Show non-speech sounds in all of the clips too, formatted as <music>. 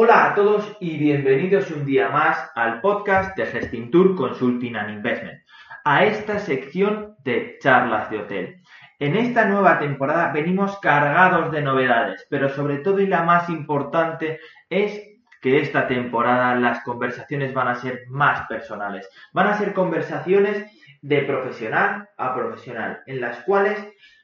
Hola a todos y bienvenidos un día más al podcast de Gestintour Consulting and Investment, a esta sección de charlas de hotel. En esta nueva temporada venimos cargados de novedades, pero sobre todo y la más importante es que esta temporada las conversaciones van a ser más personales. Van a ser conversaciones de profesional a profesional, en las cuales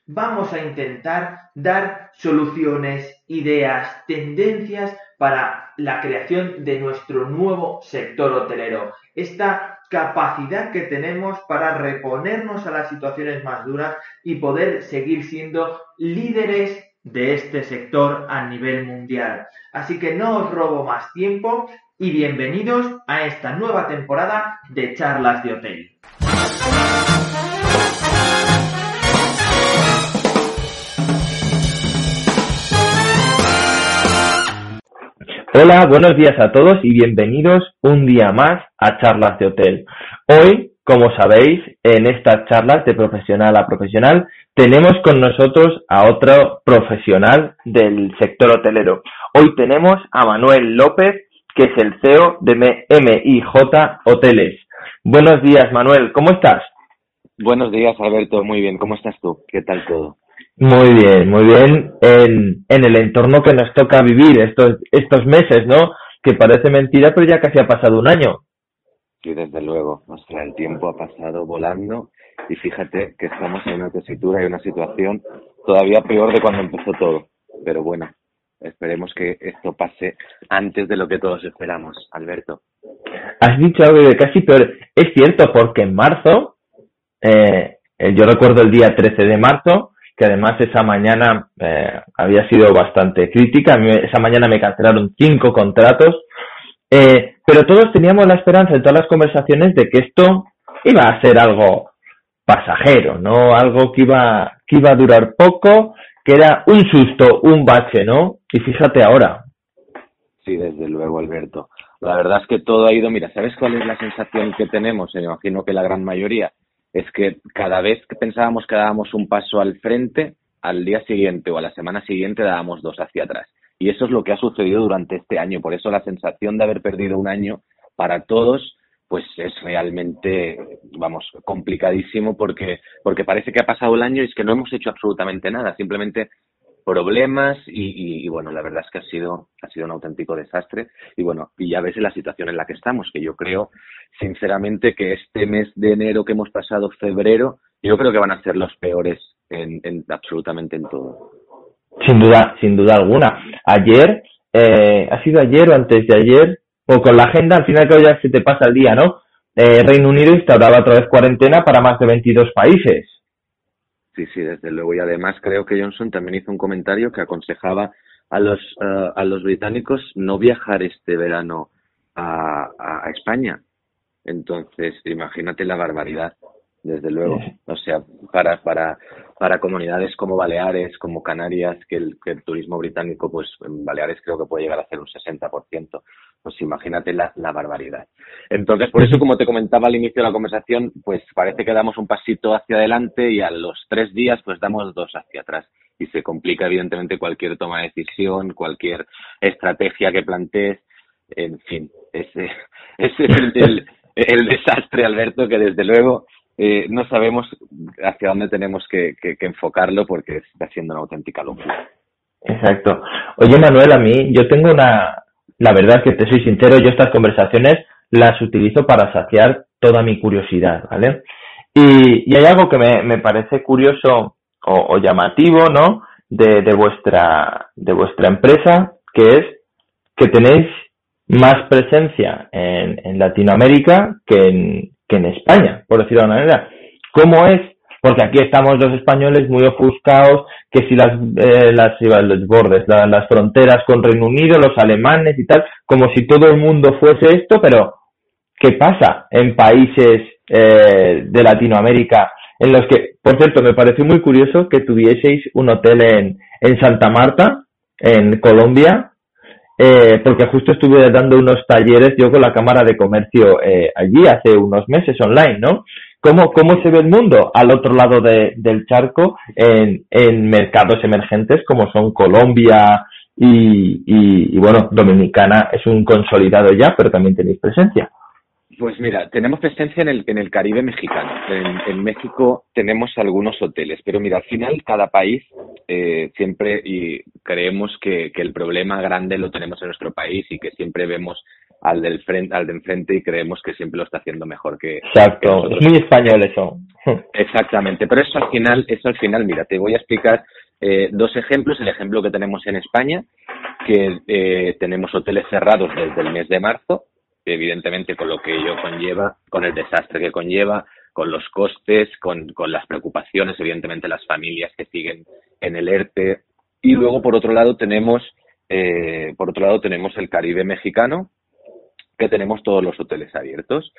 vamos a intentar dar soluciones, ideas, tendencias para la creación de nuestro nuevo sector hotelero. Esta capacidad que tenemos para reponernos a las situaciones más duras y poder seguir siendo líderes de este sector a nivel mundial. Así que no os robo más tiempo y bienvenidos a esta nueva temporada de charlas de hotel. Hola, buenos días a todos y bienvenidos un día más a charlas de hotel. Hoy, como sabéis, en estas charlas de profesional a profesional tenemos con nosotros a otro profesional del sector hotelero. Hoy tenemos a Manuel López, que es el CEO de MIJ Hoteles. Buenos días, Manuel, ¿cómo estás? Buenos días, Alberto. Muy bien, ¿cómo estás tú? ¿Qué tal todo? Muy bien, muy bien. En, en el entorno que nos toca vivir estos, estos meses, ¿no? Que parece mentira, pero ya casi ha pasado un año. Sí, desde luego. O sea, el tiempo ha pasado volando y fíjate que estamos en una tesitura y una situación todavía peor de cuando empezó todo. Pero bueno, esperemos que esto pase antes de lo que todos esperamos, Alberto. Has dicho algo de casi peor. Es cierto, porque en marzo, eh, yo recuerdo el día 13 de marzo, que además esa mañana eh, había sido bastante crítica. esa mañana me cancelaron cinco contratos, eh, pero todos teníamos la esperanza en todas las conversaciones de que esto iba a ser algo pasajero, ¿no? Algo que iba, que iba a durar poco, que era un susto, un bache, ¿no? Y fíjate ahora. Sí, desde luego, Alberto. La verdad es que todo ha ido, mira, ¿sabes cuál es la sensación que tenemos? Me imagino que la gran mayoría es que cada vez que pensábamos que dábamos un paso al frente, al día siguiente o a la semana siguiente dábamos dos hacia atrás. Y eso es lo que ha sucedido durante este año. Por eso la sensación de haber perdido un año para todos, pues es realmente, vamos, complicadísimo porque, porque parece que ha pasado el año y es que no hemos hecho absolutamente nada. Simplemente problemas y, bueno, la verdad es que ha sido, ha sido un auténtico desastre y bueno, y ya ves la situación en la que estamos, que yo creo sinceramente que este mes de enero que hemos pasado, febrero, yo creo que van a ser los peores en, en absolutamente en todo. Sin duda, sin duda alguna. Ayer, eh, ha sido ayer o antes de ayer, o con la agenda, al final que ya se te pasa el día, ¿no? Eh, Reino Unido instauraba otra vez cuarentena para más de 22 países. Sí, sí, desde luego. Y además creo que Johnson también hizo un comentario que aconsejaba a los, eh, a los británicos no viajar este verano a, a, España. Entonces, imagínate la barbaridad, desde luego. O sea, para, para, para comunidades como Baleares, como Canarias, que el, que el turismo británico, pues en Baleares creo que puede llegar a ser un 60% pues imagínate la, la, barbaridad. Entonces, por eso, como te comentaba al inicio de la conversación, pues parece que damos un pasito hacia adelante y a los tres días, pues damos dos hacia atrás. Y se complica, evidentemente, cualquier toma de decisión, cualquier estrategia que plantees. En fin, ese, <laughs> ese es el, el, desastre, Alberto, que desde luego eh, no sabemos hacia dónde tenemos que, que, enfocarlo porque está siendo una auténtica locura. Exacto. Oye, Manuel, a mí, yo tengo una, la verdad que te soy sincero, yo estas conversaciones las utilizo para saciar toda mi curiosidad, ¿vale? Y, y hay algo que me, me parece curioso o, o, llamativo, ¿no? De, de, vuestra, de vuestra empresa, que es que tenéis más presencia en, en Latinoamérica que en, que en España, por decirlo de una manera. ¿Cómo es porque aquí estamos los españoles muy ofuscados, que si las, eh, las los bordes, las fronteras con Reino Unido, los alemanes y tal, como si todo el mundo fuese esto, pero ¿qué pasa en países eh, de Latinoamérica en los que, por cierto, me pareció muy curioso que tuvieseis un hotel en, en Santa Marta, en Colombia, eh, porque justo estuve dando unos talleres yo con la Cámara de Comercio eh, allí hace unos meses online, ¿no? ¿Cómo, ¿Cómo se ve el mundo al otro lado de, del charco en, en mercados emergentes como son Colombia, y, bueno, Dominicana es un consolidado ya, pero también tenéis presencia. Pues mira, tenemos presencia en el, en el Caribe mexicano. En, México tenemos algunos hoteles, pero mira, al final cada país eh, siempre y creemos que, que, el problema grande lo tenemos en nuestro país y que siempre vemos al del frente, al de enfrente y creemos que siempre lo está haciendo mejor que. Exacto, es muy español eso. <laughs> Exactamente, pero eso al final, eso al final, mira, te voy a explicar eh, dos ejemplos. El ejemplo que tenemos en España, que eh, tenemos hoteles cerrados desde el mes de marzo, evidentemente con lo que ello conlleva, con el desastre que conlleva, con los costes, con, con las preocupaciones, evidentemente las familias que siguen en el ERTE. Y luego, por otro lado, tenemos, eh, por otro lado, tenemos el Caribe mexicano, que tenemos todos los hoteles abiertos.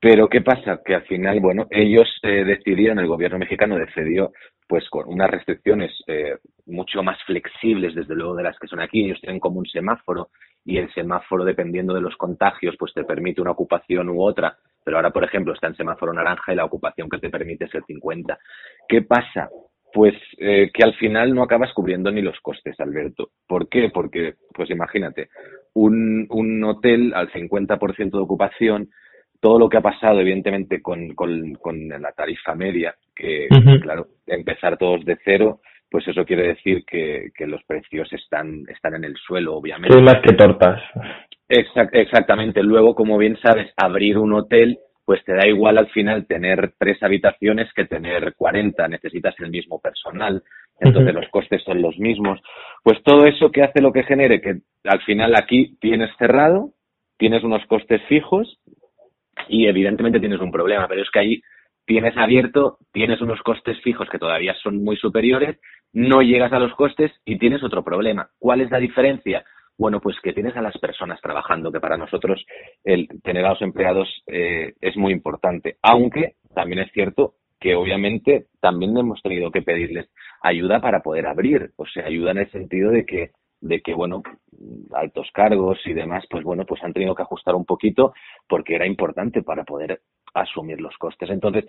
Pero ¿qué pasa? Que al final, bueno, ellos eh, decidieron, el gobierno mexicano decidió, pues con unas restricciones eh, mucho más flexibles, desde luego, de las que son aquí. Ellos tienen como un semáforo y el semáforo, dependiendo de los contagios, pues te permite una ocupación u otra. Pero ahora, por ejemplo, está en semáforo naranja y la ocupación que te permite es el 50. ¿Qué pasa? Pues eh, que al final no acabas cubriendo ni los costes, Alberto. ¿Por qué? Porque, pues imagínate, un, un hotel al 50% de ocupación, todo lo que ha pasado, evidentemente, con, con, con la tarifa media, que, claro, empezar todos de cero, pues eso quiere decir que, que los precios están, están en el suelo, obviamente. Sí, más que tortas. exactamente. Luego, como bien sabes, abrir un hotel pues te da igual al final tener tres habitaciones que tener 40, necesitas el mismo personal, entonces los costes son los mismos. Pues todo eso que hace lo que genere, que al final aquí tienes cerrado, tienes unos costes fijos y evidentemente tienes un problema, pero es que ahí tienes abierto, tienes unos costes fijos que todavía son muy superiores, no llegas a los costes y tienes otro problema. ¿Cuál es la diferencia? Bueno, pues que tienes a las personas trabajando, que para nosotros el tener a los empleados eh, es muy importante. Aunque también es cierto que obviamente también hemos tenido que pedirles ayuda para poder abrir, o sea, ayuda en el sentido de que de que bueno altos cargos y demás pues bueno pues han tenido que ajustar un poquito porque era importante para poder asumir los costes. Entonces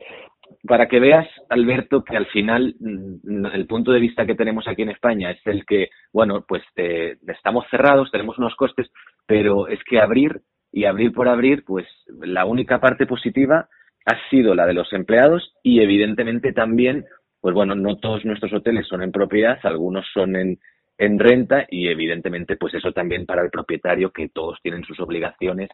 para que veas Alberto que al final mm, el punto de vista que tenemos aquí en España es el que bueno pues estamos cerrados tenemos unos costes pero es que abrir y abrir por abrir pues la única parte positiva ha sido la de los empleados y evidentemente también pues bueno no todos nuestros hoteles son en propiedad algunos son en en renta y evidentemente pues eso también para el propietario que todos tienen sus obligaciones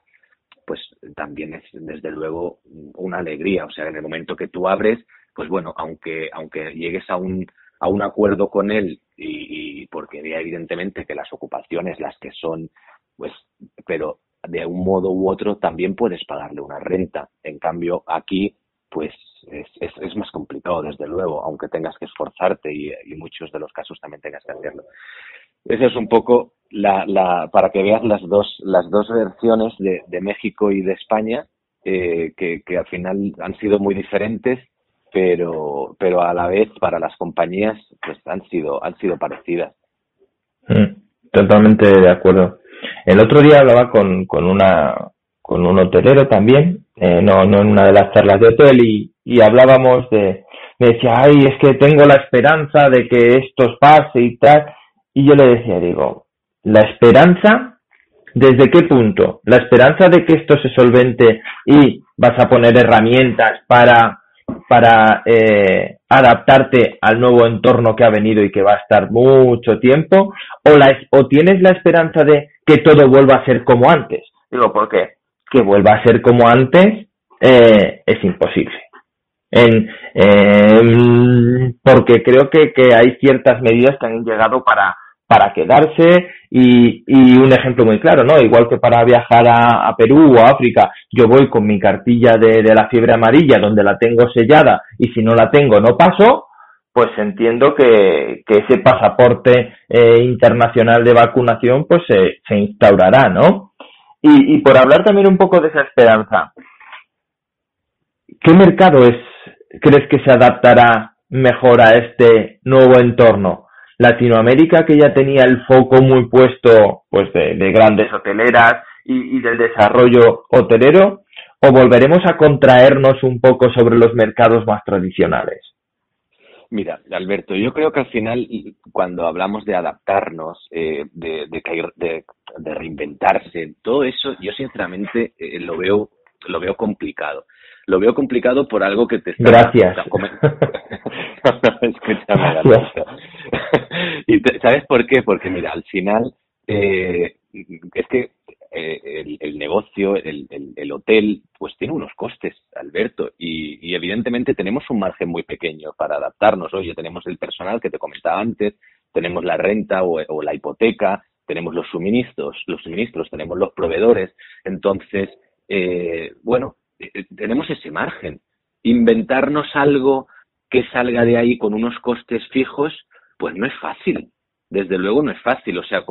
pues también es desde luego una alegría. O sea en el momento que tú abres pues bueno aunque aunque llegues a un a un acuerdo con él y, porque evidentemente que las ocupaciones las que son pues pero de un modo u otro también puedes pagarle una renta. En cambio aquí pues es, es, más complicado, desde luego, aunque tengas que esforzarte y, en muchos de los casos también tengas que hacerlo. Eso es un poco la, la, para que veas las dos, las dos versiones de, de México y de España, eh, que, que al final han sido muy diferentes, pero, pero a la vez para las compañías pues han sido, han sido parecidas. Mm, totalmente de acuerdo. El otro día hablaba con, con una con un hotelero también, eh, no, no en una de las charlas de hotel, y, y hablábamos de, me decía, ay, es que tengo la esperanza de que esto pase y tal, y yo le decía, digo, la esperanza, ¿desde qué punto? La esperanza de que esto se solvente y vas a poner herramientas para, para eh, adaptarte al nuevo entorno que ha venido y que va a estar mucho tiempo, o, la, o tienes la esperanza de que todo vuelva a ser como antes. Digo, ¿por qué? Que vuelva a ser como antes eh, es imposible. Eh, porque creo que, que hay ciertas medidas que han llegado para, para quedarse y, y un ejemplo muy claro, ¿no? Igual que para viajar a, Perú o a África, yo voy con mi cartilla de, la fiebre amarilla donde la tengo sellada y si no la tengo no paso, pues entiendo que, que ese pasaporte eh, internacional de vacunación pues se instaurará, ¿no? Y, por hablar también un poco de esa esperanza, ¿qué mercado es, crees que se adaptará mejor a este nuevo entorno? Latinoamérica, que ya tenía el foco muy puesto pues de, de grandes hoteleras y, y, del desarrollo hotelero, o volveremos a contraernos un poco sobre los mercados más tradicionales? Mira, Alberto, yo creo que al final, cuando hablamos de adaptarnos, eh, de, de, de, reinventarse, todo eso, yo sinceramente eh, lo veo lo veo complicado. Lo veo complicado por algo que te está... Gracias. <laughs> <laughs> Escúchame, <laughs> y ¿Sabes por qué? Porque mira, al final eh, es que eh, el, negocio, el, el, hotel, pues tiene unos costes, Alberto, y, evidentemente tenemos un margen muy pequeño para adaptarnos. Oye, tenemos el personal que te comentaba antes, tenemos la renta o, la hipoteca, tenemos los suministros, los suministros, tenemos los proveedores. Entonces, eh, bueno, eh, tenemos ese margen. Inventarnos algo que salga de ahí con unos costes fijos, pues no es fácil desde luego no es fácil, o sea,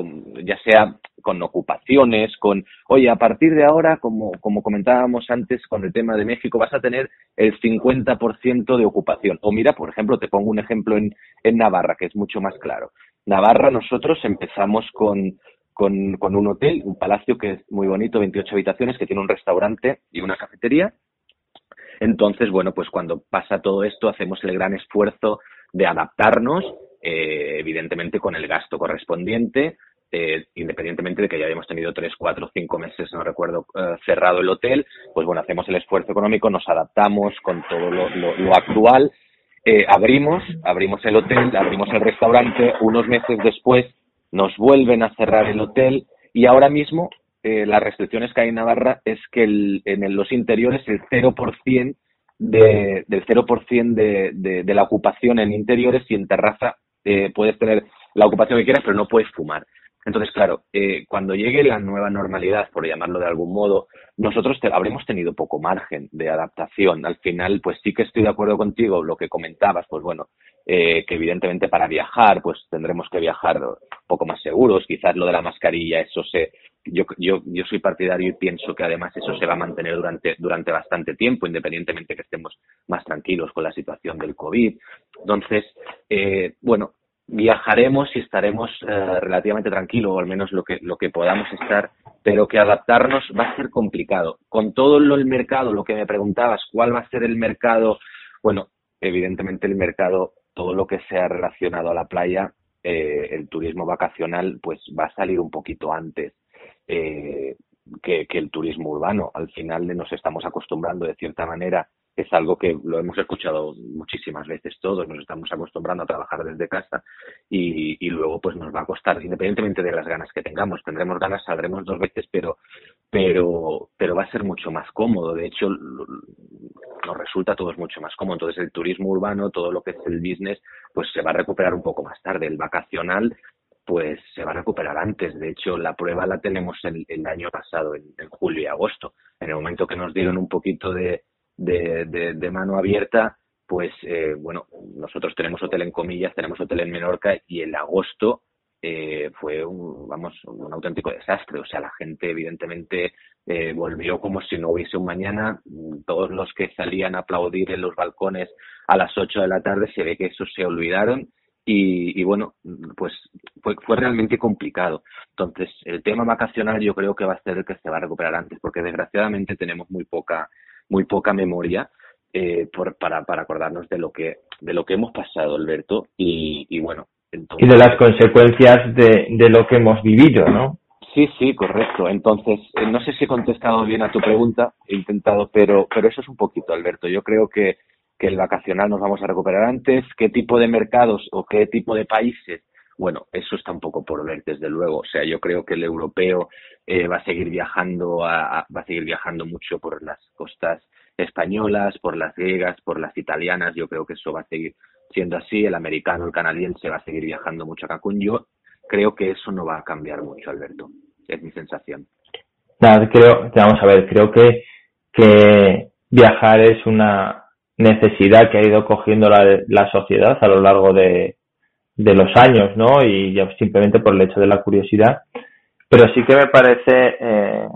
ya sea con ocupaciones, con, oye, a partir de ahora, como, como comentábamos antes con el tema de México, vas a tener el 50% de ocupación. O mira, por ejemplo, te pongo un ejemplo en, en Navarra, que es mucho más claro. Navarra, nosotros empezamos con, con, con un hotel, un palacio que es muy bonito, 28 habitaciones, que tiene un restaurante y una cafetería. Entonces, bueno, pues cuando pasa todo esto, hacemos el gran esfuerzo de adaptarnos eh, evidentemente con el gasto correspondiente, eh, independientemente de que ya hayamos tenido tres, cuatro, cinco meses, no recuerdo, eh, cerrado el hotel, pues bueno, hacemos el esfuerzo económico, nos adaptamos con todo lo, actual, abrimos, abrimos el hotel, abrimos el restaurante, unos meses después nos vuelven a cerrar el hotel y ahora mismo las restricciones que hay en Navarra es que en los interiores el 0% de, del 0% de, de, de la ocupación en interiores y en terraza eh, puedes tener la ocupación que quieras, pero no puedes fumar. Entonces, claro, eh, cuando llegue la nueva normalidad, por llamarlo de algún modo, nosotros habremos tenido poco margen de adaptación. Al final, pues sí que estoy de acuerdo contigo, lo que comentabas, pues bueno, eh, que evidentemente para viajar, pues tendremos que viajar un poco más seguros. Quizás lo de la mascarilla, eso se, yo, yo, yo soy partidario y pienso que además eso se va a mantener durante, durante bastante tiempo, independientemente que estemos más tranquilos con la situación del COVID. Entonces, eh, bueno, viajaremos y estaremos eh, relativamente tranquilos, o al menos lo que, lo que podamos estar, pero que adaptarnos va a ser complicado. Con todo lo, el mercado, lo que me preguntabas, ¿cuál va a ser el mercado? Bueno, evidentemente el mercado, todo lo que sea relacionado a la playa, eh, el turismo vacacional, pues va a salir un poquito antes. Eh, que, que el turismo urbano. Al final nos estamos acostumbrando de cierta manera es algo que lo hemos escuchado muchísimas veces todos, nos estamos acostumbrando a trabajar desde casa y, y, luego pues nos va a costar, independientemente de las ganas que tengamos, tendremos ganas, saldremos dos veces, pero, pero, pero va a ser mucho más cómodo. De hecho, nos resulta todo es mucho más cómodo. Entonces el turismo urbano, todo lo que es el business, pues se va a recuperar un poco más tarde. El vacacional pues se va a recuperar antes. De hecho, la prueba la tenemos el, el año pasado, en, en, julio y agosto. En el momento que nos dieron un poquito de, de, de, mano abierta, pues eh, bueno, nosotros tenemos hotel en comillas, tenemos hotel en Menorca y el agosto eh, fue un, vamos, un auténtico desastre. O sea, la gente evidentemente eh, volvió como si no hubiese un mañana. Todos los que salían a aplaudir en los balcones a las 8 de la tarde se ve que eso se olvidaron y, y, bueno, pues fue, fue realmente complicado. Entonces, el tema vacacional yo creo que va a ser el que se va a recuperar antes, porque desgraciadamente tenemos muy poca muy poca memoria eh, por, para, para acordarnos de lo que de lo que hemos pasado, Alberto, y, y bueno. Entonces, y de las consecuencias de, de lo que hemos vivido, ¿no? Sí, sí, correcto. Entonces, eh, no sé si he contestado bien a tu pregunta, he intentado, pero, pero eso es un poquito, Alberto. Yo creo que, que el vacacional nos vamos a recuperar antes. ¿Qué tipo de mercados o qué tipo de países? Bueno, eso está un poco por ver, desde luego. O sea, yo creo que el europeo eh, va a seguir viajando, a, va a seguir viajando mucho por las costas españolas, por las griegas, por las italianas. Yo creo que eso va a seguir siendo así. El americano, el canadiense va a seguir viajando mucho a Cancún. Yo creo que eso no va a cambiar mucho, Alberto. Es mi sensación. Nada, creo, vamos a ver, creo que, que viajar es una necesidad que ha ido cogiendo la, la sociedad a lo largo de, de los años, ¿no? Y ya simplemente por el hecho de la curiosidad. Pero sí que me parece, eh,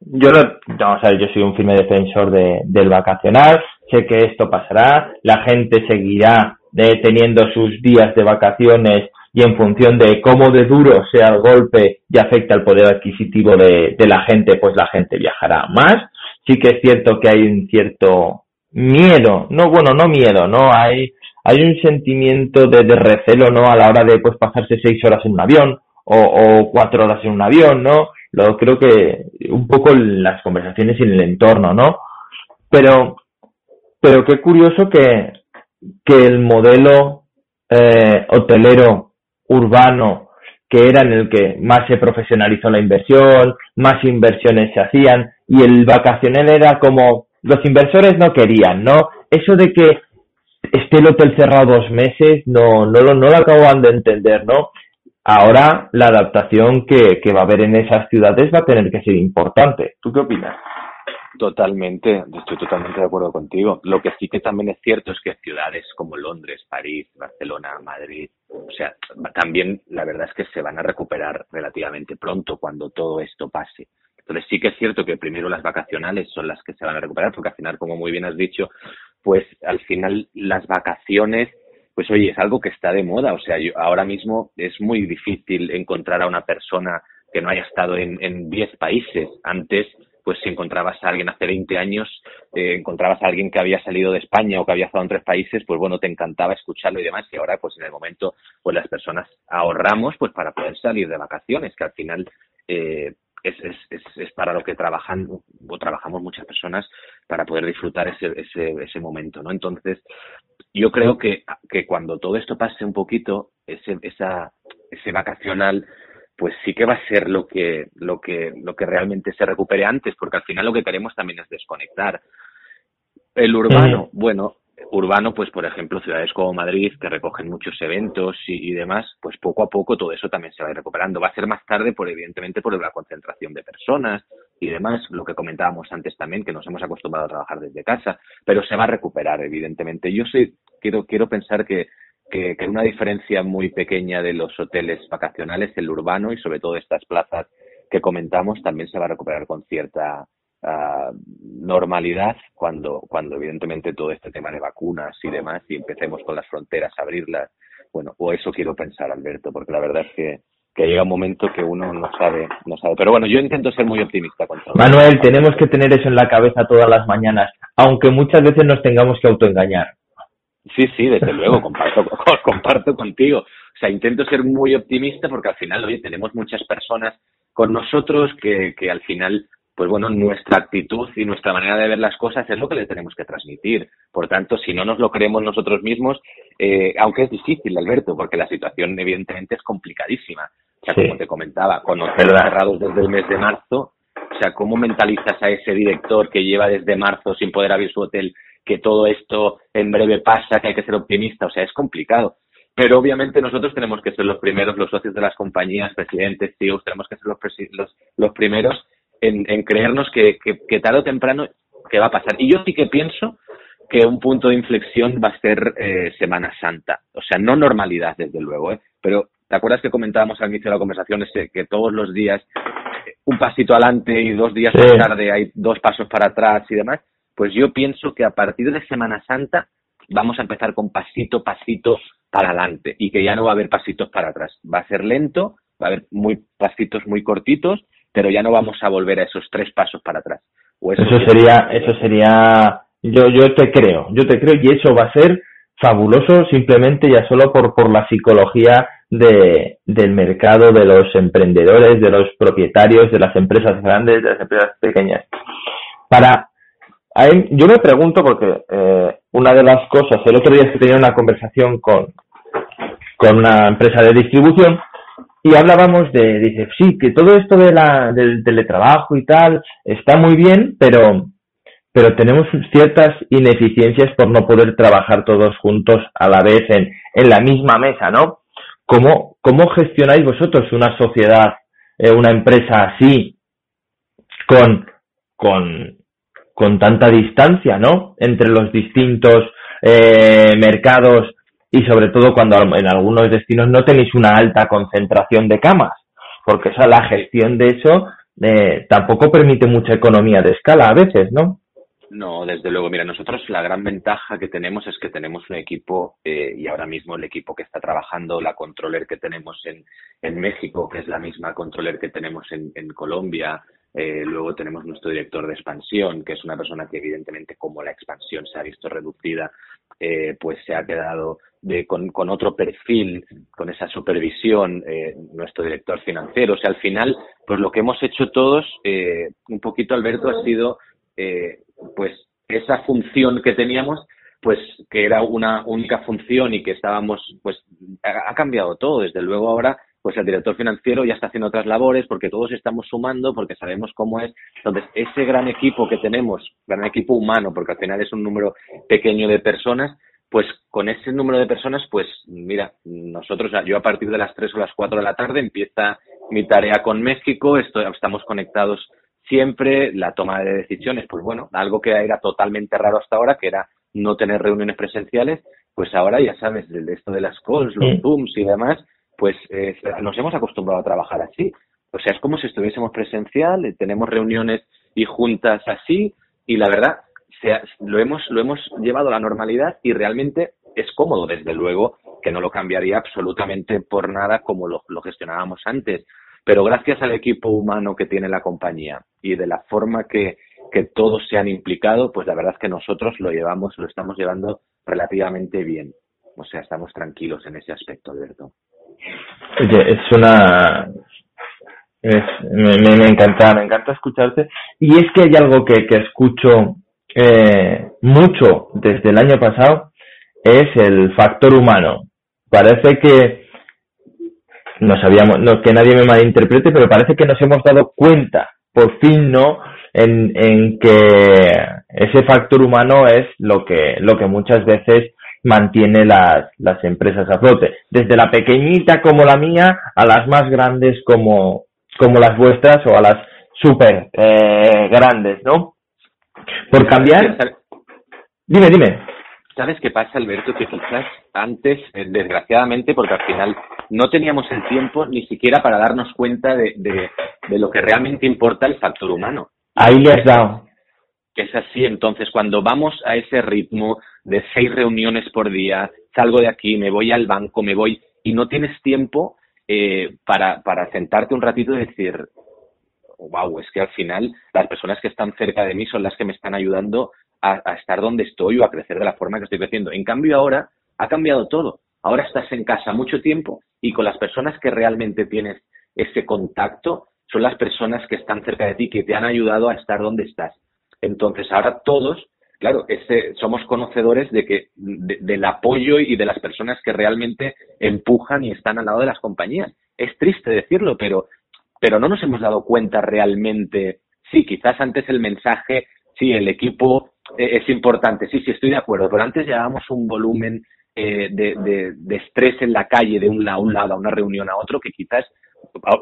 yo no, vamos a ver, yo soy un firme defensor de, del vacacional, sé que esto pasará, la gente seguirá de, teniendo sus días de vacaciones y en función de cómo de duro sea el golpe y afecta el poder adquisitivo de, de la gente, pues la gente viajará más. Sí que es cierto que hay un cierto miedo, no bueno, no miedo, no hay hay un sentimiento de, recelo, ¿no? A la hora de, pues, pasarse seis horas en un avión o, cuatro horas en un avión, ¿no? Lo creo que un poco las conversaciones y en el entorno, ¿no? Pero, pero qué curioso que, que el modelo eh, hotelero urbano que era en el que más se profesionalizó la inversión, más inversiones se hacían y el vacacional era como los inversores no querían, ¿no? Eso de que esté el hotel cerrado dos meses, no, no, lo, no lo acaban de entender, ¿no? Ahora la adaptación que, que va a haber en esas ciudades va a tener que ser importante. ¿Tú qué opinas? Totalmente, estoy totalmente de acuerdo contigo. Lo que sí que también es cierto es que ciudades como Londres, París, Barcelona, Madrid, o sea, también la verdad es que se van a recuperar relativamente pronto cuando todo esto pase. Entonces sí que es cierto que primero las vacacionales son las que se van a recuperar, porque al final, como muy bien has dicho, pues al final las vacaciones, pues oye, es algo que está de moda. O sea, yo, ahora mismo es muy difícil encontrar a una persona que no haya estado en 10 países. Antes pues si encontrabas a alguien hace 20 años, eh, encontrabas a alguien que había salido de España o que había estado en tres países, pues bueno, te encantaba escucharlo y demás, y ahora pues en el momento pues las personas ahorramos pues para poder salir de vacaciones, que al final eh, es, es, es, para lo que trabajan o trabajamos muchas personas para poder disfrutar ese, ese, ese momento, ¿no? Entonces, yo creo que, que cuando todo esto pase un poquito, ese, esa, ese vacacional pues sí que va a ser lo que, lo que, lo que realmente se recupere antes, porque al final lo que queremos también es desconectar. El urbano, bueno, urbano, pues por ejemplo, ciudades como Madrid, que recogen muchos eventos y, demás, pues poco a poco todo eso también se va a ir recuperando. Va a ser más tarde, por evidentemente, por la concentración de personas y demás, lo que comentábamos antes también, que nos hemos acostumbrado a trabajar desde casa, pero se va a recuperar, evidentemente. Yo sí quiero, quiero pensar que que, que una diferencia muy pequeña de los hoteles vacacionales, el urbano y sobre todo estas plazas que comentamos, también se va a recuperar con cierta uh, normalidad cuando, cuando evidentemente todo este tema de vacunas y demás y empecemos con las fronteras a abrirlas. Bueno, o eso quiero pensar, Alberto, porque la verdad es que, que llega un momento que uno no sabe, no sabe. Pero bueno, yo intento ser muy optimista con todo. Manuel, tenemos que tener eso en la cabeza todas las mañanas, aunque muchas veces nos tengamos que autoengañar. Sí, sí, desde luego, <laughs> comparto, <laughs> comparto contigo. O sea, intento ser muy optimista porque al final, oye, tenemos muchas personas con nosotros que, que al final, pues bueno, nuestra actitud y nuestra manera de ver las cosas es lo que le tenemos que transmitir. Por tanto, si no nos lo creemos nosotros mismos, eh, aunque es difícil, Alberto, porque la situación evidentemente es complicadísima. O sea, como te comentaba, con hoteles cerrados desde el mes de marzo, o sea, ¿cómo mentalizas a ese director que lleva desde marzo sin poder abrir su hotel que todo esto en breve pasa, que hay que ser optimista, o sea, es complicado. Pero obviamente nosotros tenemos que ser los primeros, los socios de las compañías, presidentes, CEOs, tenemos que ser los, los, los primeros en, en creernos que, que, tarde o temprano que va a pasar. Y yo sí que pienso que un punto de inflexión va a ser eh, Semana Santa. O sea, no normalidad, desde luego, ¿eh? pero ¿te acuerdas que comentábamos al inicio de la conversación ese, que todos los días un pasito adelante y dos días más tarde hay dos pasos para atrás y demás? Pues yo pienso que a partir de Semana Santa vamos a empezar con pasito, pasito para adelante y que ya no va a haber pasitos para atrás. Va a ser lento, va a haber muy pasitos muy cortitos, pero ya no vamos a volver a esos tres pasos para atrás. eso, sería, eso sería, yo, yo te creo, yo te creo y eso va a ser fabuloso simplemente ya solo por, por la psicología de, del mercado, de los emprendedores, de los propietarios, de las empresas grandes, de las empresas pequeñas. Para, yo me pregunto porque eh, una de las cosas, el otro día es que tenía una conversación con, con una empresa de distribución y hablábamos de, dice, sí, que todo esto de la, del teletrabajo y tal está muy bien, pero, pero tenemos ciertas ineficiencias por no poder trabajar todos juntos a la vez en, en la misma mesa, ¿no? ¿Cómo, cómo gestionáis vosotros una sociedad, eh, una empresa así, con, con, con tanta distancia, ¿no? Entre los distintos eh, mercados y sobre todo cuando en algunos destinos no tenéis una alta concentración de camas, porque esa, la gestión de eso eh, tampoco permite mucha economía de escala a veces, ¿no? No, desde luego. Mira, nosotros la gran ventaja que tenemos es que tenemos un equipo eh, y ahora mismo el equipo que está trabajando, la controller que tenemos en, en México, que es la misma controller que tenemos en, en Colombia, Eh, luego tenemos nuestro director de expansión, que es una persona que evidentemente como la expansión se ha visto reducida, eh, pues se ha quedado de, con, con, otro perfil, con esa supervisión, eh, nuestro director financiero. O sea, al final, pues lo que hemos hecho todos, eh, un poquito Alberto, ha sido eh, pues esa función que teníamos, pues que era una única función y que estábamos, pues ha, cambiado todo. Desde luego ahora pues el director financiero ya está haciendo otras labores porque todos estamos sumando, porque sabemos cómo es. Entonces, ese gran equipo que tenemos, gran equipo humano, porque al final es un número pequeño de personas, pues con ese número de personas, pues mira, nosotros, yo a partir de las 3 o las 4 de la tarde empieza mi tarea con México, estamos conectados siempre, la toma de decisiones, pues bueno, algo que era totalmente raro hasta ahora, que era no tener reuniones presenciales, pues ahora ya sabes, de esto de las calls, los Zooms y demás, pues eh, nos hemos acostumbrado a trabajar así. O sea, es como si estuviésemos presencial, eh, tenemos reuniones y juntas así, y la verdad, lo, hemos, lo hemos llevado a la normalidad y realmente es cómodo, desde luego, que no lo cambiaría absolutamente por nada como lo, lo gestionábamos antes. Pero gracias al equipo humano que tiene la compañía y de la forma que, que todos se han implicado, pues la verdad es que nosotros lo llevamos, lo estamos llevando relativamente bien. O sea, estamos tranquilos en ese aspecto, Alberto. Oye, es una... Es, me, me, encanta, me encanta escucharte. Y es que hay algo que, que escucho eh, mucho desde el año pasado, es el factor humano. Parece que no sabíamos, no, que nadie me malinterprete, pero parece que nos hemos dado cuenta, por fin, ¿no? En, en que ese factor humano es lo que, lo que muchas veces mantiene las, las empresas a flote. Desde la pequeñita como la mía a las más grandes como, como las vuestras o a las súper eh, grandes, ¿no? Por cambiar. Dime, dime. ¿Sabes qué pasa, Alberto? Que quizás antes, eh, desgraciadamente, porque al final no teníamos el tiempo ni siquiera para darnos cuenta de, de, de lo que realmente importa el factor humano. Ahí le has dado. Es así, entonces cuando vamos a ese ritmo de seis reuniones por día, salgo de aquí, me voy al banco, me voy y no tienes tiempo eh, para, para sentarte un ratito y decir, wow, es que al final las personas que están cerca de mí son las que me están ayudando a, a estar donde estoy o a crecer de la forma que estoy creciendo. En cambio ahora ha cambiado todo. Ahora estás en casa mucho tiempo y con las personas que realmente tienes ese contacto son las personas que están cerca de ti, que te han ayudado a estar donde estás. Entonces ahora todos claro, ese, somos conocedores de que del apoyo y de las personas que realmente empujan y están al lado de las compañías. Es triste decirlo, pero, pero no nos hemos dado cuenta realmente. Sí, quizás antes el mensaje, sí, el equipo eh, es importante, sí, sí, estoy de acuerdo, pero antes llevábamos un volumen eh, de, de, de, estrés en la calle de un lado a un lado, a una reunión a otro, que quizás,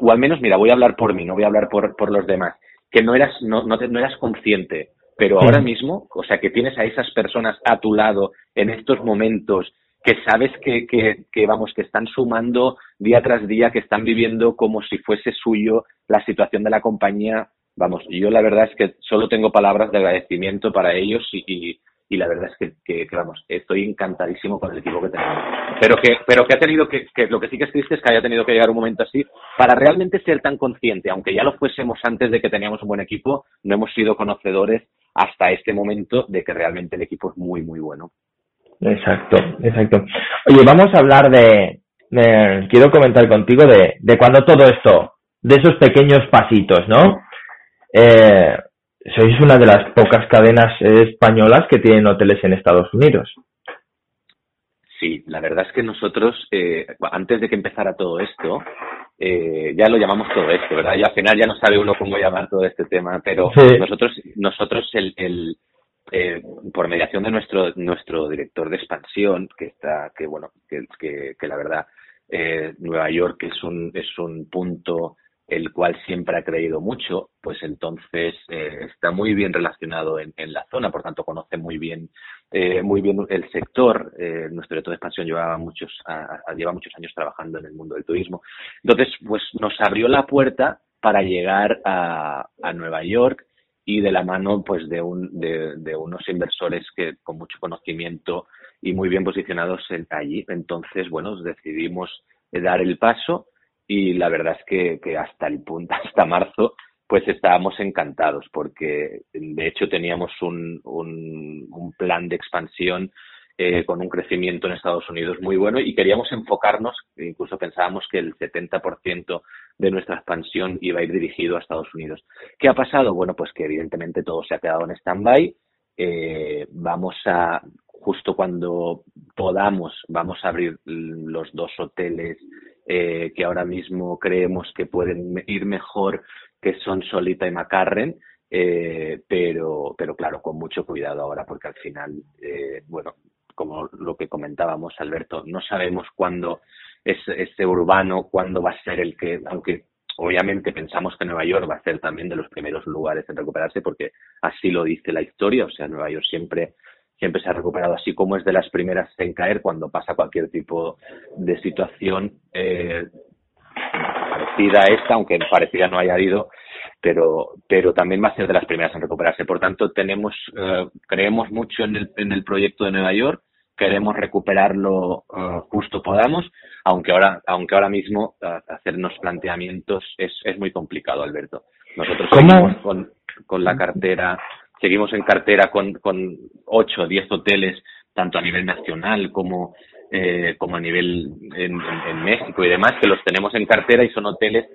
o al menos, mira, voy a hablar por mí, no voy a hablar por, por los demás, que no eras, no, no, te, no eras consciente pero ahora mismo, o sea, que tienes a esas personas a tu lado en estos momentos que sabes que, que, que, vamos, que están sumando día tras día, que están viviendo como si fuese suyo la situación de la compañía. Vamos, yo la verdad es que solo tengo palabras de agradecimiento para ellos y, y, y la verdad es que, que, vamos, estoy encantadísimo con el equipo que tenemos. Pero que, pero que ha tenido que, que, lo que sí que es triste es que haya tenido que llegar un momento así para realmente ser tan consciente, aunque ya lo fuésemos antes de que teníamos un buen equipo, no hemos sido conocedores hasta este momento de que realmente el equipo es muy, muy bueno. Exacto, exacto. Oye, vamos a hablar de, de quiero comentar contigo de, de cuando todo esto, de esos pequeños pasitos, ¿no? Eh, sois una de las pocas cadenas españolas que tienen hoteles en Estados Unidos. Sí, la verdad es que nosotros, eh, antes de que empezara todo esto, eh, ya lo llamamos todo esto, ¿verdad? Y al final ya no sabe uno cómo llamar todo este tema, pero sí. nosotros, nosotros el, el eh, por mediación de nuestro nuestro director de expansión, que está, que bueno, que, que, que la verdad, eh, Nueva York es un es un punto el cual siempre ha creído mucho, pues entonces eh, está muy bien relacionado en, la zona, por tanto conoce muy bien eh, muy bien el sector. Eh, nuestro director de expansión llevaba muchos a, lleva muchos años trabajando en el mundo del turismo. Entonces, pues nos abrió la puerta para llegar a, a Nueva York y de la mano pues de, un, de, de unos inversores que con mucho conocimiento y muy bien posicionados en, allí. Entonces, bueno, decidimos dar el paso y la verdad es que, que hasta el punto, <laughs> hasta marzo, pues estábamos encantados porque de hecho teníamos un, un, plan de expansión eh, con un crecimiento en Estados Unidos muy bueno y queríamos enfocarnos, incluso pensábamos que el 70% de nuestra expansión iba a ir dirigido a Estados Unidos. ¿Qué ha pasado? Bueno, pues que evidentemente todo se ha quedado en stand-by. Eh, vamos a, justo cuando podamos, vamos a abrir los dos hoteles eh, que ahora mismo creemos que pueden ir mejor que son Solita y Macarren, eh, pero, pero claro, con mucho cuidado ahora, porque al final, eh, bueno, como lo que comentábamos, Alberto, no sabemos cuándo es ese urbano, cuándo va a ser el que, aunque obviamente pensamos que Nueva York va a ser también de los primeros lugares en recuperarse, porque así lo dice la historia, o sea, Nueva York siempre siempre se ha recuperado, así como es de las primeras en caer cuando pasa cualquier tipo de situación eh, parecida a esta, aunque parecida no haya habido, pero, pero también va a ser de las primeras en recuperarse. Por tanto, tenemos, eh, creemos mucho en el, en el proyecto de Nueva York, queremos recuperarlo uh, justo podamos, aunque ahora, aunque ahora mismo uh, hacernos planteamientos es, es muy complicado, Alberto. Nosotros seguimos con, con la cartera, seguimos en cartera con, con 8 o 10 hoteles, tanto a nivel nacional como eh, como a nivel en, México y demás, que los tenemos en cartera y son hoteles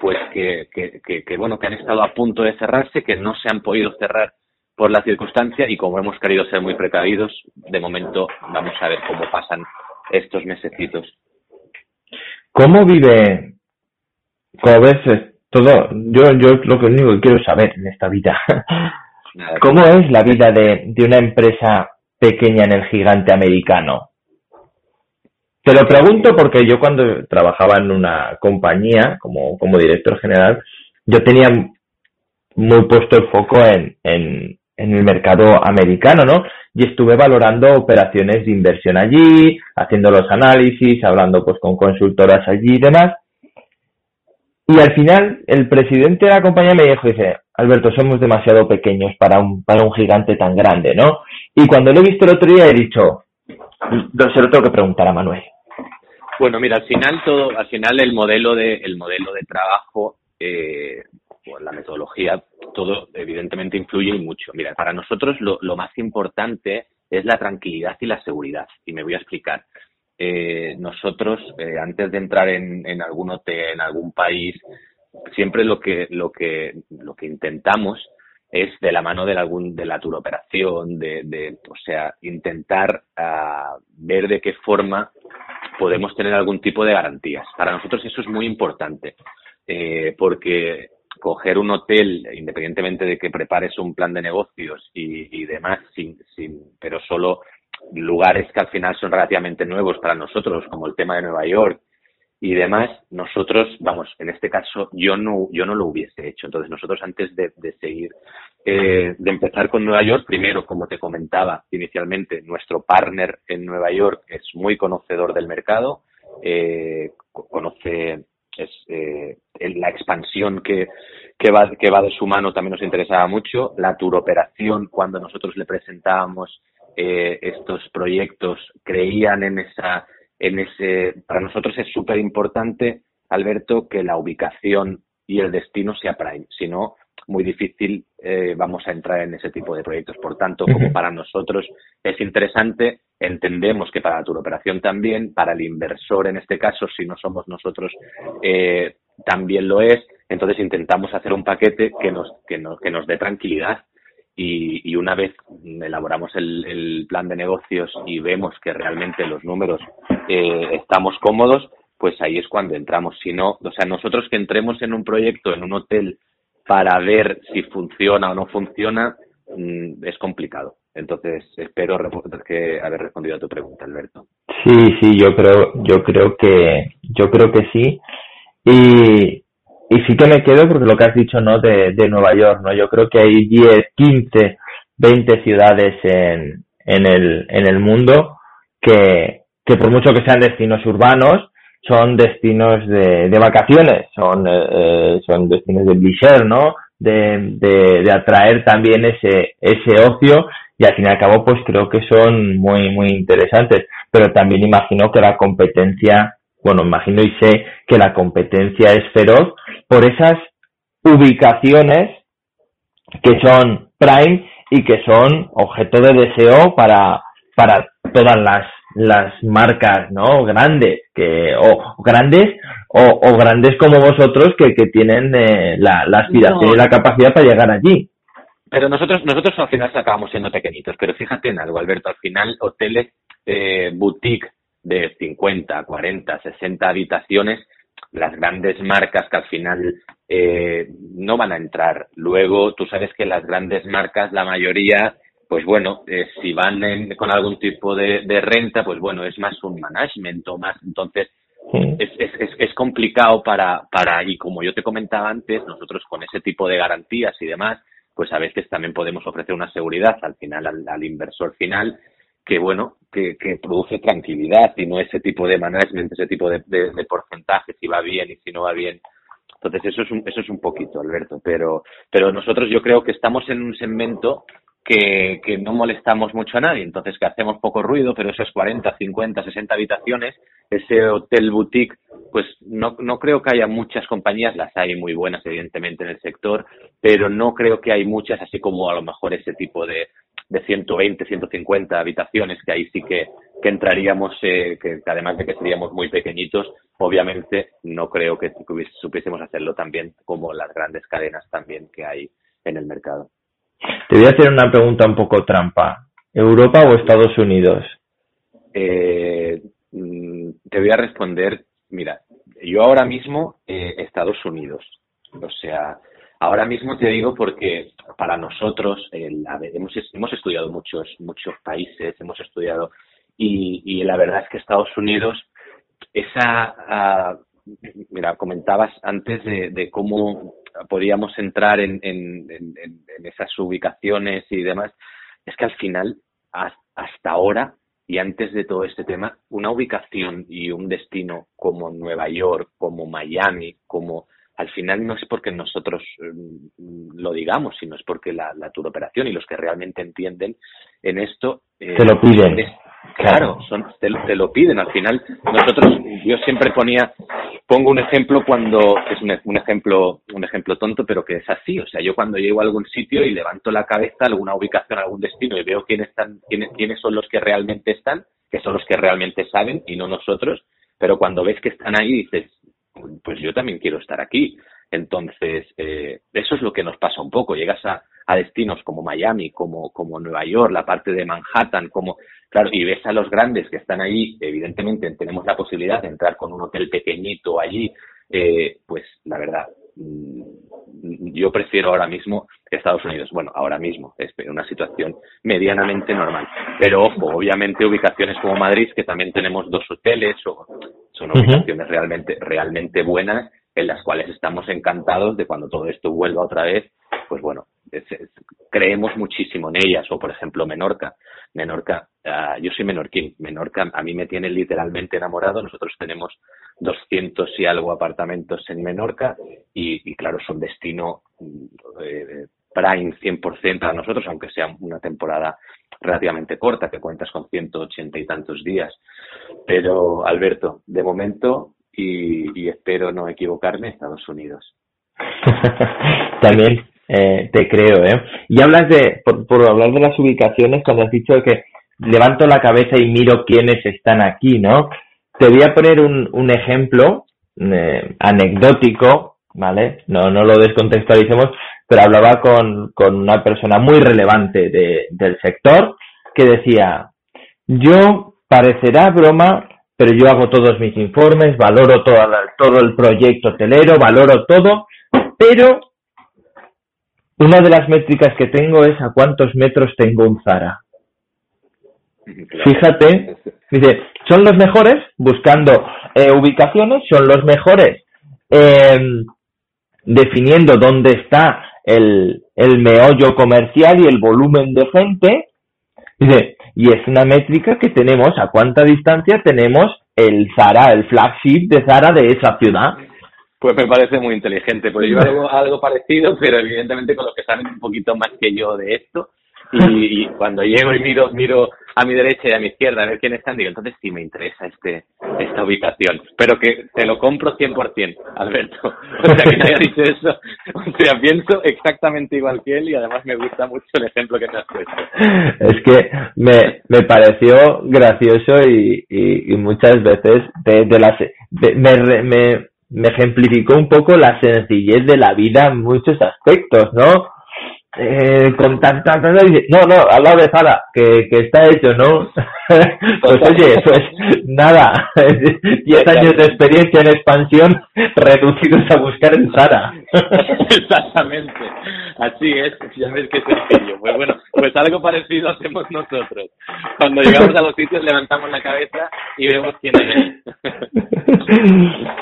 pues que, que, que, bueno, que han estado a punto de cerrarse, que no se han podido cerrar por la circunstancia y como hemos querido ser muy precavidos, de momento vamos a ver cómo pasan estos mesecitos. ¿Cómo vive, como ves, todo, yo, yo lo que único que quiero saber en esta vida, <laughs> ¿cómo es la vida de, de una empresa pequeña en el gigante americano? Te lo pregunto porque yo cuando trabajaba en una compañía como, como director general, yo tenía muy puesto el foco en, en, en el mercado americano, ¿no? Y estuve valorando operaciones de inversión allí, haciendo los análisis, hablando pues con consultoras allí y demás. Y al final el presidente de la compañía me dijo, dice, Alberto, somos demasiado pequeños para un, para un gigante tan grande, ¿no? Y cuando lo he visto el otro día he dicho, se lo tengo que preguntar a Manuel. Bueno, mira, al final todo, al final el modelo de, el modelo de trabajo, eh, la metodología, todo evidentemente influye mucho. Mira, para nosotros lo, lo más importante es la tranquilidad y la seguridad. Y me voy a explicar. Eh, nosotros, eh, antes de entrar en, en algún hotel, en algún país, siempre lo que, lo que, lo que intentamos es de la mano de, algún, de la tour operación, de, de, o sea, intentar uh, ver de qué forma podemos tener algún tipo de garantías. Para nosotros eso es muy importante, eh, porque coger un hotel, independientemente de que prepares un plan de negocios y, y demás, sin, sin, pero solo lugares que al final son relativamente nuevos para nosotros, como el tema de Nueva York, y demás, nosotros, vamos, en este caso yo no, yo no lo hubiese hecho. Entonces nosotros antes de, de seguir, eh, de empezar con Nueva York, primero, como te comentaba inicialmente, nuestro partner en Nueva York es muy conocedor del mercado, eh, conoce es, eh, la expansión que, que, va, que va de su mano también nos interesaba mucho, la turoperación, cuando nosotros le presentábamos eh, estos proyectos, creían en esa en ese, para nosotros es súper importante, Alberto, que la ubicación y el destino sea prime. Si no, muy difícil eh, vamos a entrar en ese tipo de proyectos. Por tanto, como para nosotros es interesante, entendemos que para la turoperación también, para el inversor en este caso, si no somos nosotros, eh, también lo es. Entonces intentamos hacer un paquete que nos, que nos, que nos dé tranquilidad y, y, una vez elaboramos el, plan de negocios y vemos que realmente los números eh, estamos cómodos, pues ahí es cuando entramos. Si no, o sea, nosotros que entremos en un proyecto, en un hotel, para ver si funciona o no funciona, mmm, es complicado. Entonces, espero que haber respondido a tu pregunta, Alberto. Sí, sí, yo creo, yo creo que, yo creo que sí. Y, y sí que me quedo porque lo que has dicho, ¿no? De, de Nueva York, ¿no? Yo creo que hay 10, 15, 20 ciudades en, en, el, en el mundo que, que por mucho que sean destinos urbanos, son destinos de, de vacaciones, son, eh, son destinos de leisure, ¿no? De, de, de atraer también ese, ese ocio y al fin y al cabo pues creo que son muy, muy interesantes. Pero también imagino que la competencia bueno, imagino y sé que la competencia es feroz por esas ubicaciones que son prime y que son objeto de deseo para, para todas las, las marcas, ¿no? Grandes, que, o grandes, o, o grandes como vosotros que, que tienen eh, la, la aspiración y la capacidad para llegar allí. Pero nosotros, nosotros al final acabamos siendo pequeñitos, pero fíjate en algo, Alberto, al final hoteles eh, boutique de 50, 40, 60 habitaciones, las grandes marcas que al final eh, no van a entrar. Luego, tú sabes que las grandes marcas, la mayoría, pues bueno, eh, si van con algún tipo de, de, renta, pues bueno, es más un management o más, entonces es, es, es, complicado para, para, y como yo te comentaba antes, nosotros con ese tipo de garantías y demás, pues a veces también podemos ofrecer una seguridad al final, al, al inversor final, que bueno, que, que, produce tranquilidad y no ese tipo de management, ese tipo de, porcentaje, si va bien y si no va bien. Entonces eso es un, eso es un poquito, Alberto, pero, pero nosotros yo creo que estamos en un segmento que, que no molestamos mucho a nadie, entonces que hacemos poco ruido, pero esos 40, 50, 60 habitaciones, ese hotel boutique, pues no, no creo que haya muchas compañías, las hay muy buenas evidentemente en el sector, pero no creo que hay muchas así como a lo mejor ese tipo de, de 120, 150 habitaciones, que ahí sí que, que entraríamos, eh, que, que, además de que seríamos muy pequeñitos, obviamente no creo que supiésemos hacerlo también como las grandes cadenas también que hay en el mercado. Te voy a hacer una pregunta un poco trampa. ¿Europa o Estados Unidos? Eh, te voy a responder, mira, yo ahora mismo eh, Estados Unidos. O sea, ahora mismo te digo porque para nosotros hemos, hemos estudiado muchos, muchos países, hemos estudiado y, y la verdad es que Estados Unidos, esa, uh, mira, comentabas antes de, de cómo podíamos entrar en, en, en, en, esas ubicaciones y demás, es que al final, hasta ahora y antes de todo este tema, una ubicación y un destino como Nueva York, como Miami, como al final no es porque nosotros mm, lo digamos, sino es porque la, la tour operación y los que realmente entienden en esto eh, te lo piden. Claro, son, te, te, lo piden. Al final, nosotros, yo siempre ponía, pongo un ejemplo cuando, es un, un, ejemplo, un ejemplo tonto, pero que es así. O sea, yo cuando llego a algún sitio y levanto la cabeza, alguna ubicación, algún destino y veo quiénes están, quiénes, quiénes son los que realmente están, que son los que realmente saben y no nosotros. Pero cuando ves que están ahí, dices, pues yo también quiero estar aquí. Entonces, eh, eso es lo que nos pasa un poco. Llegas a, destinos como Miami, como, como Nueva York, la parte de Manhattan, como, claro, y ves a los grandes que están allí, evidentemente tenemos la posibilidad de entrar con un hotel pequeñito allí, eh, pues la verdad, yo prefiero ahora mismo Estados Unidos. Bueno, ahora mismo es una situación medianamente normal. Pero ojo, obviamente ubicaciones como Madrid, que también tenemos dos hoteles, o son ubicaciones realmente, realmente buenas, en las cuales estamos encantados de cuando todo esto vuelva otra vez, pues bueno, es, es, creemos muchísimo en ellas, o por ejemplo Menorca. Menorca, uh, yo soy menorquín, Menorca a mí me tiene literalmente enamorado, nosotros tenemos 200 y algo apartamentos en Menorca y, claro, son destino eh, prime 100% para nosotros, aunque sea una temporada relativamente corta, que cuentas con 180 y tantos días. Pero, Alberto, de momento, y, y espero no equivocarme, Estados Unidos. <laughs> También eh, te creo, ¿eh? Y hablas de, por, por, hablar de las ubicaciones, cuando has dicho que levanto la cabeza y miro quiénes están aquí, ¿no? Te voy a poner un, ejemplo eh, anecdótico, ¿vale? No, no lo descontextualicemos, pero hablaba con, con una persona muy relevante de, del sector que decía, yo parecerá broma, pero yo hago todos mis informes, valoro todo, todo el proyecto hotelero, valoro todo, pero una de las métricas que tengo es a cuántos metros tengo un Zara. Claro. Fíjate, dice, son los mejores buscando eh, ubicaciones, son los mejores eh, definiendo dónde está el, el meollo comercial y el volumen de gente. Dice, y es una métrica que tenemos a cuánta distancia tenemos el Zara, el flagship de Zara de esa ciudad. Pues me parece muy inteligente, pues yo hago algo parecido, pero evidentemente con los que saben un poquito más que yo de esto, y, cuando llego y miro, miro a mi derecha y a mi izquierda a ver quién están, digo, entonces sí me interesa este esta ubicación. Pero que te lo compro 100%, Alberto. <laughs> O sea, que me haya dicho eso. O sea, pienso exactamente igual que él y además me gusta mucho el ejemplo que me has puesto. Es que me, me pareció gracioso y, y, muchas veces de, de las, me, me, me ejemplificó un poco la sencillez de la vida en muchos aspectos, ¿no? Eh, con tanta, tanta no, no, al lado de Zara, que, que está hecho, ¿no? <laughs> pues oye, pues nada, <laughs> 10 años de experiencia en expansión reducidos a buscar en Zara. <laughs> Exactamente, así es, ya ves que sencillo. Pues bueno, pues algo parecido hacemos nosotros. Cuando llegamos a los sitios levantamos la cabeza y vemos quién es.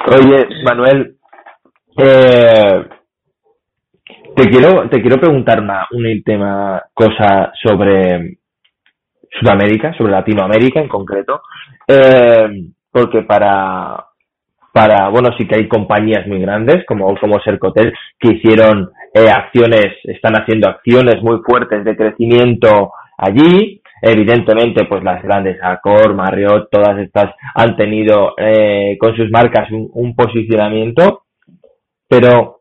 oye, Manuel, eh, te quiero, te quiero preguntar una, tema, cosa sobre Sudamérica, sobre Latinoamérica en concreto, eh, porque para, para, bueno, sí que hay compañías muy grandes como, como Sercotel que hicieron eh, acciones, están haciendo acciones muy fuertes de crecimiento allí. Evidentemente, pues las grandes Accor, Marriott, todas estas han tenido eh, con sus marcas un posicionamiento, pero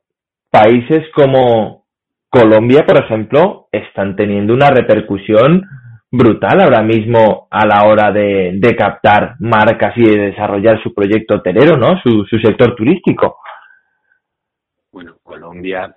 países como Colombia, por ejemplo, están teniendo una repercusión brutal ahora mismo a la hora de, captar marcas y de desarrollar su proyecto hotelero, ¿no? Su, sector turístico. Bueno, Colombia,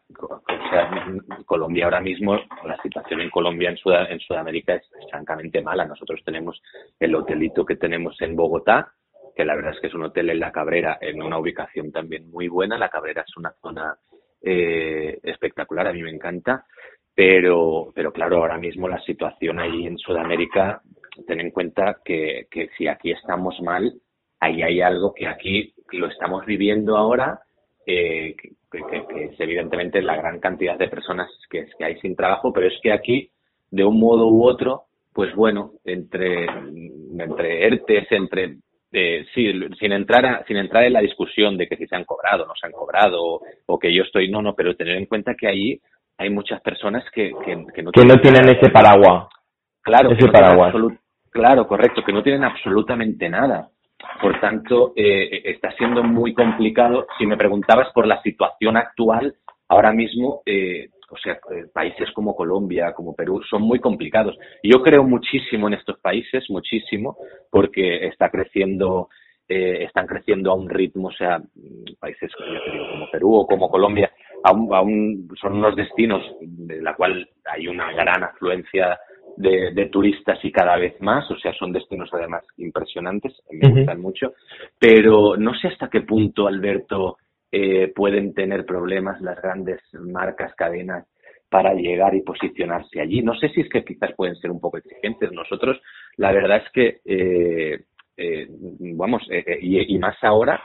Colombia ahora mismo, la situación en Colombia, en, en Sudamérica es francamente mala. Nosotros tenemos el hotelito que tenemos en Bogotá, que la verdad es que es un hotel en La Cabrera, en una ubicación también muy buena. La Cabrera es una zona eh, espectacular, a mí me encanta, pero, pero claro, ahora mismo la situación ahí en Sudamérica, ten en cuenta que, que si aquí estamos mal, ahí hay algo que aquí lo estamos viviendo ahora, eh, que, es evidentemente la gran cantidad de personas que, que hay sin trabajo, pero es que aquí, de un modo u otro, pues bueno, entre, entre ERTES, entre eh, sí, sin entrar sin entrar en la discusión de que si se han cobrado, no se han cobrado o, que yo estoy, no, no, pero tener en cuenta que ahí hay muchas personas que, que, no, que no tienen ese paraguas. Claro, ese paraguas. claro, correcto, que no tienen absolutamente nada. Por tanto, eh, está siendo muy complicado. Si me preguntabas por la situación actual, ahora mismo eh, o sea, eh, países como Colombia, como Perú, son muy complicados. Yo creo muchísimo en estos países, muchísimo, porque está creciendo, eh, están creciendo a un ritmo, o sea, países como Perú o como Colombia, aún, son unos destinos de la cual hay una gran afluencia de, turistas y cada vez más, o sea, son destinos además impresionantes, me gustan mucho, pero no sé hasta qué punto, Alberto, eh, pueden tener problemas las grandes marcas, cadenas, para llegar y posicionarse allí. No sé si es que quizás pueden ser un poco exigentes. Nosotros, la verdad es que, eh, eh, vamos, y, más ahora,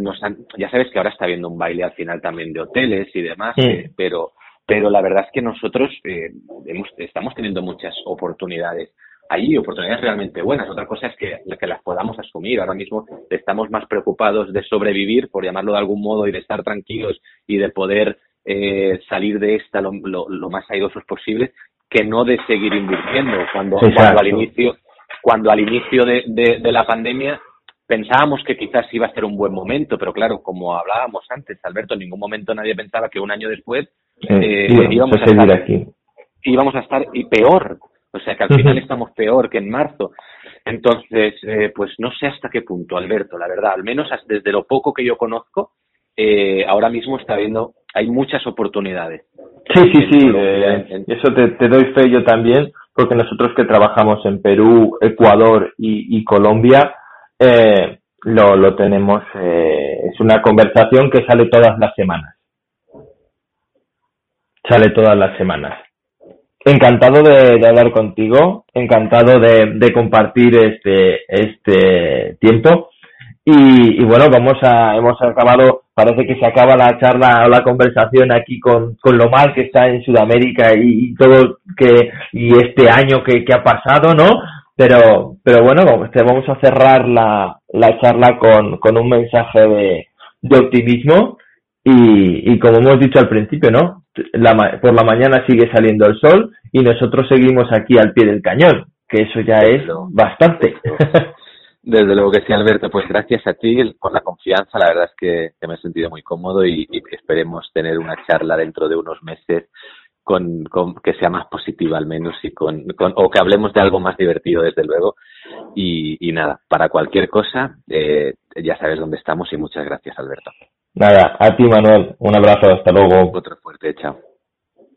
nos ya sabes que ahora está habiendo un baile al final también de hoteles y demás, pero pero la verdad es que nosotros hemos, estamos teniendo muchas oportunidades hay oportunidades realmente buenas. Otra cosa es que, que las podamos asumir. Ahora mismo estamos más preocupados de sobrevivir, por llamarlo de algún modo, y de estar tranquilos y de poder eh, salir de esta lo, lo, más airosos posible, que no de seguir invirtiendo. Cuando, cuando al inicio, cuando al inicio de, de, la pandemia pensábamos que quizás iba a ser un buen momento, pero claro, como hablábamos antes, Alberto, en ningún momento nadie pensaba que un año después eh, íbamos, a estar, aquí. íbamos a estar y peor, o sea que al final estamos peor que en marzo. Entonces, eh, pues no sé hasta qué punto, Alberto, la verdad, al menos desde lo poco que yo conozco, eh, ahora mismo está viendo, hay muchas oportunidades. Sí, sí, sí, eh, eso te, doy fe yo también, porque nosotros que trabajamos en Perú, Ecuador y, Colombia, lo, lo tenemos, es una conversación que sale todas las semanas. Sale todas las semanas. Encantado de, hablar contigo, encantado de, compartir este, este tiempo. Y, bueno, vamos a, hemos acabado, parece que se acaba la charla o la conversación aquí con, con lo mal que está en Sudamérica y, todo que, y este año que, ha pasado, ¿no? Pero, pero bueno, vamos a cerrar la, la charla con, con un mensaje de, optimismo y como hemos dicho al principio, ¿no? Por la mañana sigue saliendo el sol y nosotros seguimos aquí al pie del cañón, que eso ya es bastante. Desde luego que sí, Alberto. Pues gracias a ti por la confianza. La verdad es que, me he sentido muy cómodo y, esperemos tener una charla dentro de unos meses con, que sea más positiva al menos y con, o que hablemos de algo más divertido desde luego. Y, nada, para cualquier cosa eh, ya sabes dónde estamos y muchas gracias, Alberto. Nada, a ti Manuel, un abrazo, hasta luego. Otro fuerte, chao.